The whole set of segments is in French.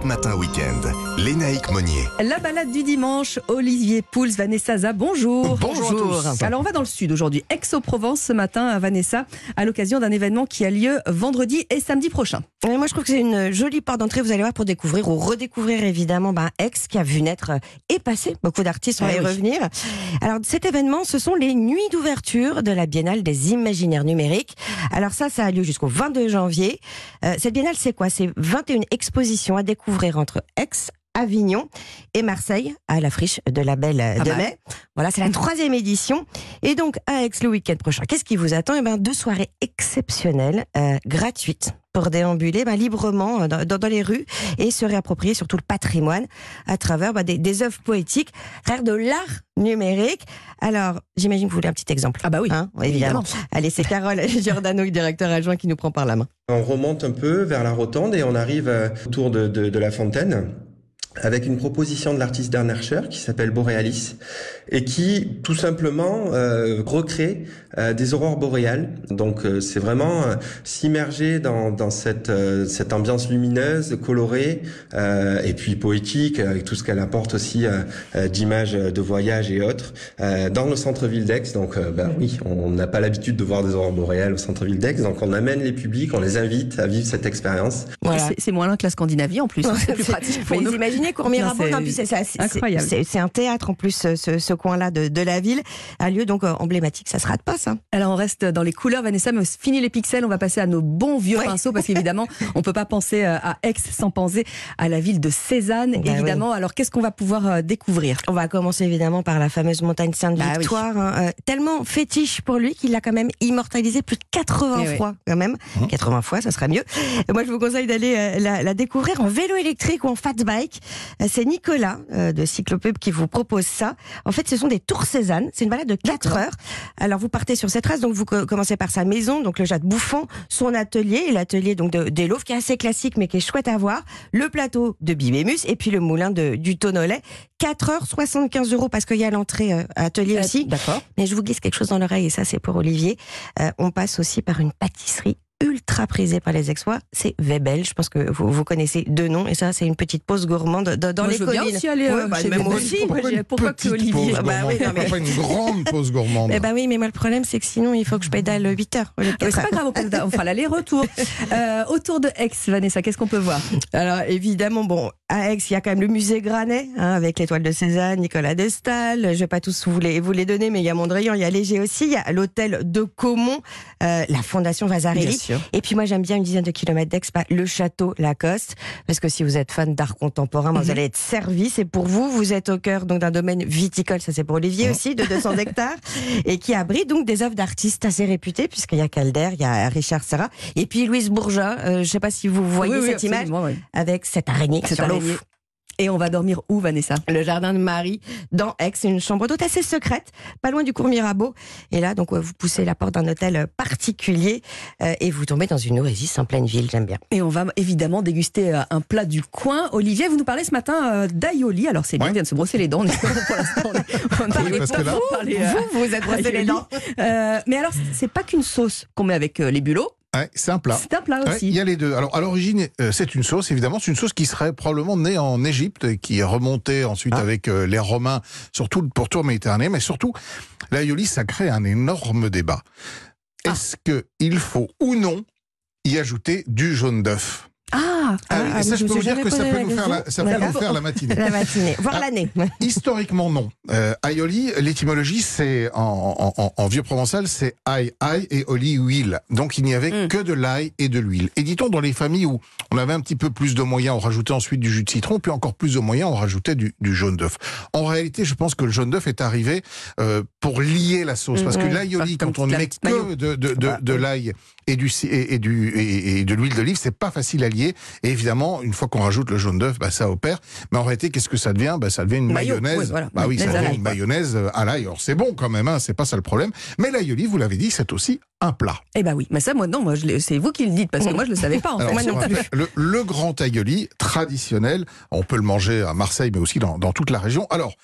Europe Matin Week-end. Lénaïque Monnier. La balade du dimanche, Olivier Pouls, Vanessa Za, bonjour. Bonjour à tous. Alors on va dans le sud aujourd'hui, Aix-en-Provence ce matin à Vanessa, à l'occasion d'un événement qui a lieu vendredi et samedi prochain. Moi, je trouve que c'est une jolie porte d'entrée, vous allez voir, pour découvrir ou redécouvrir évidemment ben, Aix, qui a vu naître et passer. Beaucoup d'artistes, on va y oui. revenir. Alors, cet événement, ce sont les nuits d'ouverture de la Biennale des Imaginaires Numériques. Alors ça, ça a lieu jusqu'au 22 janvier. Euh, cette Biennale, c'est quoi? C'est 21 expositions à découvrir entre Aix, Avignon et Marseille à la friche de la Belle Pas de. Mai. Voilà, c'est la troisième édition. Et donc, à Aix le week-end prochain, qu'est-ce qui vous attend? Eh ben, deux soirées exceptionnelles, euh, gratuites, pour déambuler ben, librement euh, dans, dans- dans les rues et se réapproprier surtout le patrimoine à travers ben, des, des œuvres poétiques, travers de l'art numérique. Alors, j'imagine que vous voulez un petit exemple. Ah bah oui, Hein, évidemment. Allez, c'est Carole Giordano, directeur adjoint, qui nous prend par la main. On remonte un peu vers la rotonde et on arrive euh, autour de, de- de la fontaine avec une proposition de l'artiste Bernard Scher qui s'appelle Borealis et qui tout simplement euh, recrée euh, des aurores boréales. Donc euh, c'est vraiment euh, s'immerger dans, dans cette, euh, cette ambiance lumineuse, colorée euh, et puis poétique avec tout ce qu'elle apporte aussi d'images de voyage et autres euh, dans le centre-ville d'Aix. Donc euh, ben oui, on n'a pas l'habitude de voir des aurores boréales au centre-ville d'Aix, donc on amène les publics, on les invite à vivre cette expérience. Voilà. C'est- moins loin que la Scandinavie en plus, hein, c'est plus pratique pour Mais nous. vous imaginez C'est incroyable. un théâtre en plus, ce, coin-là de, de la ville, un lieu donc euh, emblématique, ça se rate pas ça. Alors on reste dans les couleurs, Vanessa, mais fini les pixels, on va passer à nos bons vieux Ouais. pinceaux, parce qu'évidemment, on peut pas penser euh, à Aix sans penser à la ville de Cézanne, Bah évidemment. Alors qu'est-ce qu'on va pouvoir euh, découvrir? On va commencer évidemment par la fameuse montagne Bah Sainte-Victoire, hein, tellement fétiche pour lui qu'il l'a quand même immortalisé plus de 80 Eh oui. fois quand même. 80 fois, ça sera mieux. Et moi, je vous conseille d'aller la, la découvrir en vélo électrique ou en fat bike. Euh, c'est Nicolas euh, de Cyclopub qui vous propose ça. En fait, ce sont des tours Cézanne. C'est une balade de 4 heures. Alors, vous partez sur cette trace, donc vous co- commencez par sa maison, donc le Jade Bouffon, son atelier, et l'atelier donc de, des Louvres, qui est assez classique mais qui est chouette à voir, le plateau de Bibémus et puis le moulin de, du Tonnolet. 4 heures, 75 euros parce qu'il y a l'entrée euh, atelier Euh, aussi. D'accord. Mais je vous glisse quelque chose dans l'oreille et ça c'est pour Olivier. Euh, on passe aussi par une pâtisserie ultra prisée par les Aixois, c'est Webel. Je pense que vous, vous connaissez deux noms et ça c'est une petite pause gourmande dans, dans Moi, les je veux bien aussi aller euh, Ouais, bah, même Bébé. moi aussi. Pourquoi, j'ai- une pourquoi que Olivier Bah oui, non, mais- Pas une grande pause gourmande. Eh ben oui, mais moi le problème c'est que sinon il faut que je pédale 8 heures 4 C'est pas grave, on fera l'aller-retour. Euh, autour de Aix, Vanessa, qu'est-ce qu'on peut voir? Alors évidemment, bon, à Aix, il y a quand même le musée Granet, hein, avec l'étoile de Cézanne, Nicolas de Staël. Je vais pas tous vous les, vous les donner, mais il y a Mondrian, il y a Léger aussi, il y a l'hôtel de Caumont, euh, la Fondation Vasarely. Et puis moi j'aime bien une dizaine de kilomètres d'Aix, bah, le château Lacoste, parce que si vous êtes fan d'art contemporain, bah, vous allez être servi. C'est pour vous. Vous êtes au cœur donc d'un domaine viticole, ça c'est pour Olivier aussi, de 200 hectares, et qui abrite donc des œuvres d'artistes assez réputés, puisqu'il y a Calder, il y a Richard Serra, et puis Louise Bourgeat. Euh, je sais pas si vous voyez Oui, oui, cette image oui. avec cette araignée Cette sur l'eau. Et on va dormir où, Vanessa? Le jardin de Marie dans Aix, c'est une chambre d'hôte assez secrète, pas loin du cours Mirabeau. Et là, donc, vous poussez la porte d'un hôtel euh, particulier euh, et vous tombez dans une oasis en pleine ville. J'aime bien. Et on va évidemment déguster euh, un plat du coin. Olivier, vous nous parlez ce matin euh, d'aioli. Alors c'est bien, Ouais. on vient de se brosser les dents. On est pour l'instant, on est- on n'a Oui, pas parce que là- parlé, euh, vous, vous êtes brossé les dents. Euh, mais alors, c'est pas qu'une sauce qu'on met avec euh, les bulots. Ouais, c'est un plat. C'est un plat Ouais, aussi. il y a les deux. Alors, à l'origine, euh, c'est une sauce, évidemment. C'est une sauce qui serait probablement née en Égypte, et qui est remontée ensuite Ah. avec euh, les Romains, surtout pour tour Méditerranée. Mais surtout, l'aïoli, ça crée un énorme débat. Ah. Est-ce que il faut ou non y ajouter du jaune d'œuf? Ah, Ah ah, et ça, je peux vous dire que ça peut nous faire la, question. ça peut D'accord. nous faire la matinée. La matinée, voire Ah. l'année. Historiquement, non. Euh, aioli, l'étymologie, c'est en, en- en- en vieux provençal, c'est ail, ail et oli, huile. Donc il n'y avait Mm. que de l'ail et de l'huile. Et dit-on, dans les familles où on avait un petit peu plus de moyens, on rajoutait ensuite du jus de citron, puis encore plus de moyens, on rajoutait du, du jaune d'œuf. En réalité, je pense que le jaune d'œuf est arrivé euh, pour lier la sauce. Parce que l'aioli, quand on ne met que de, de, de, de oui. l'ail et du ci- et, et du et, et de l'huile d'olive, c'est pas facile à lier. Et évidemment, une fois qu'on rajoute le jaune d'œuf, bah, ça opère. Mais en réalité, qu'est-ce que ça devient? Bah, Ça devient une Mayo, mayonnaise. oui, voilà. Bah oui, ça devient une mayonnaise à l'ail. Alors c'est bon quand même, hein, c'est pas ça le problème. Mais l'aïoli, vous l'avez dit, c'est aussi un plat. Eh ben oui, mais ça, moi, non, moi, c'est vous qui le dites, parce que moi, je le savais pas, en Alors, fait. c'est vrai. le, le grand aïoli traditionnel, on peut le manger à Marseille, mais aussi dans, dans toute la région. Alors,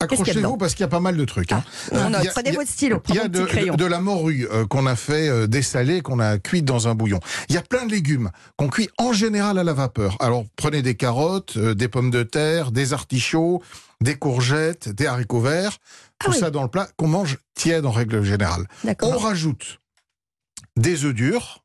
Accrochez-vous parce qu'il y a pas mal de trucs. hein. on Euh, note. il y a- Prenez votre stylo. Il y a de, la morue euh, qu'on a fait euh, dessaler, qu'on a cuit dans un bouillon. Il y a plein de légumes qu'on cuit en général à la vapeur. Alors prenez des carottes, euh, des pommes de terre, des artichauts, des courgettes, des haricots verts, tout oui. ça dans le plat qu'on mange tiède en règle générale. On rajoute des œufs durs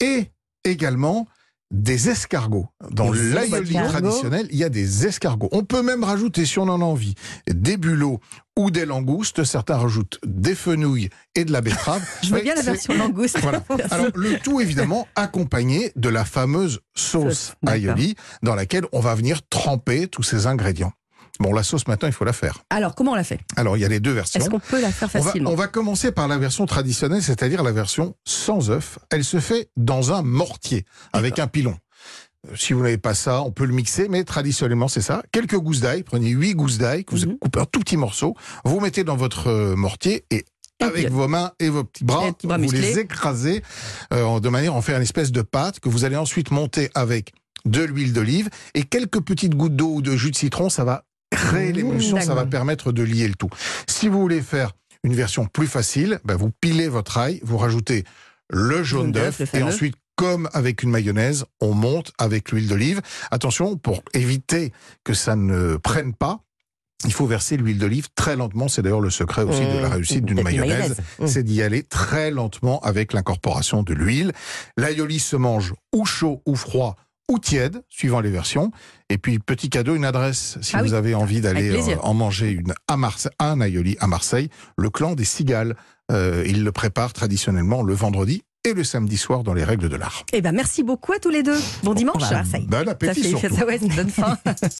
et également des escargots. Dans l'aïoli traditionnel, il y a des escargots. On peut même rajouter, si on en a envie, des bulots ou des langoustes. Certains rajoutent des fenouilles et de la betterave. Je veux bien la version langouste. Voilà. Alors, le tout, évidemment, accompagné de la fameuse sauce Sauce, aioli dans laquelle on va venir tremper tous ces ingrédients. Bon, la sauce, maintenant, il faut la faire. Alors, comment on la fait? Alors, il y a les deux versions. Est-ce qu'on peut la faire On va, facilement? on va commencer par la version traditionnelle, c'est-à-dire la version sans œuf. Elle se fait dans un mortier avec un pilon. Euh, Si vous n'avez pas ça, on peut le mixer, mais traditionnellement c'est ça. Quelques gousses d'ail, prenez huit gousses d'ail que vous Mhm. coupez en tout petits morceaux, vous mettez dans votre euh, mortier et avec vos mains et vos petits bras, vous les écrasez euh, de manière à en faire une espèce de pâte que vous allez ensuite monter avec de l'huile d'olive et quelques petites gouttes d'eau ou de jus de citron. Ça va créer Mmh, l'émulsion, ça va permettre de lier le tout. Si vous voulez faire une version plus facile, ben vous pilez votre ail, vous rajoutez le jaune d'œuf, et ensuite, comme avec une mayonnaise, on monte avec l'huile d'olive. Attention, pour éviter que ça ne prenne pas, il faut verser l'huile d'olive très lentement. C'est d'ailleurs le secret aussi de la Mmh, réussite d'une mayonnaise. Mmh. C'est d'y aller très lentement avec l'incorporation de l'huile. L'aioli se mange ou chaud ou froid ou tiède, suivant les versions. Et puis, petit cadeau, une adresse, si Ah vous oui. avez envie d'aller euh, en manger une à Marseille, un aioli à Marseille, le clan des cigales. Euh, il le prépare traditionnellement le vendredi et le samedi soir dans les règles de l'art. Eh ben, merci beaucoup à tous les deux. Bon dimanche. à Marseille. Bon Ça appétit fait, surtout. ça, ouais, ça donne faim.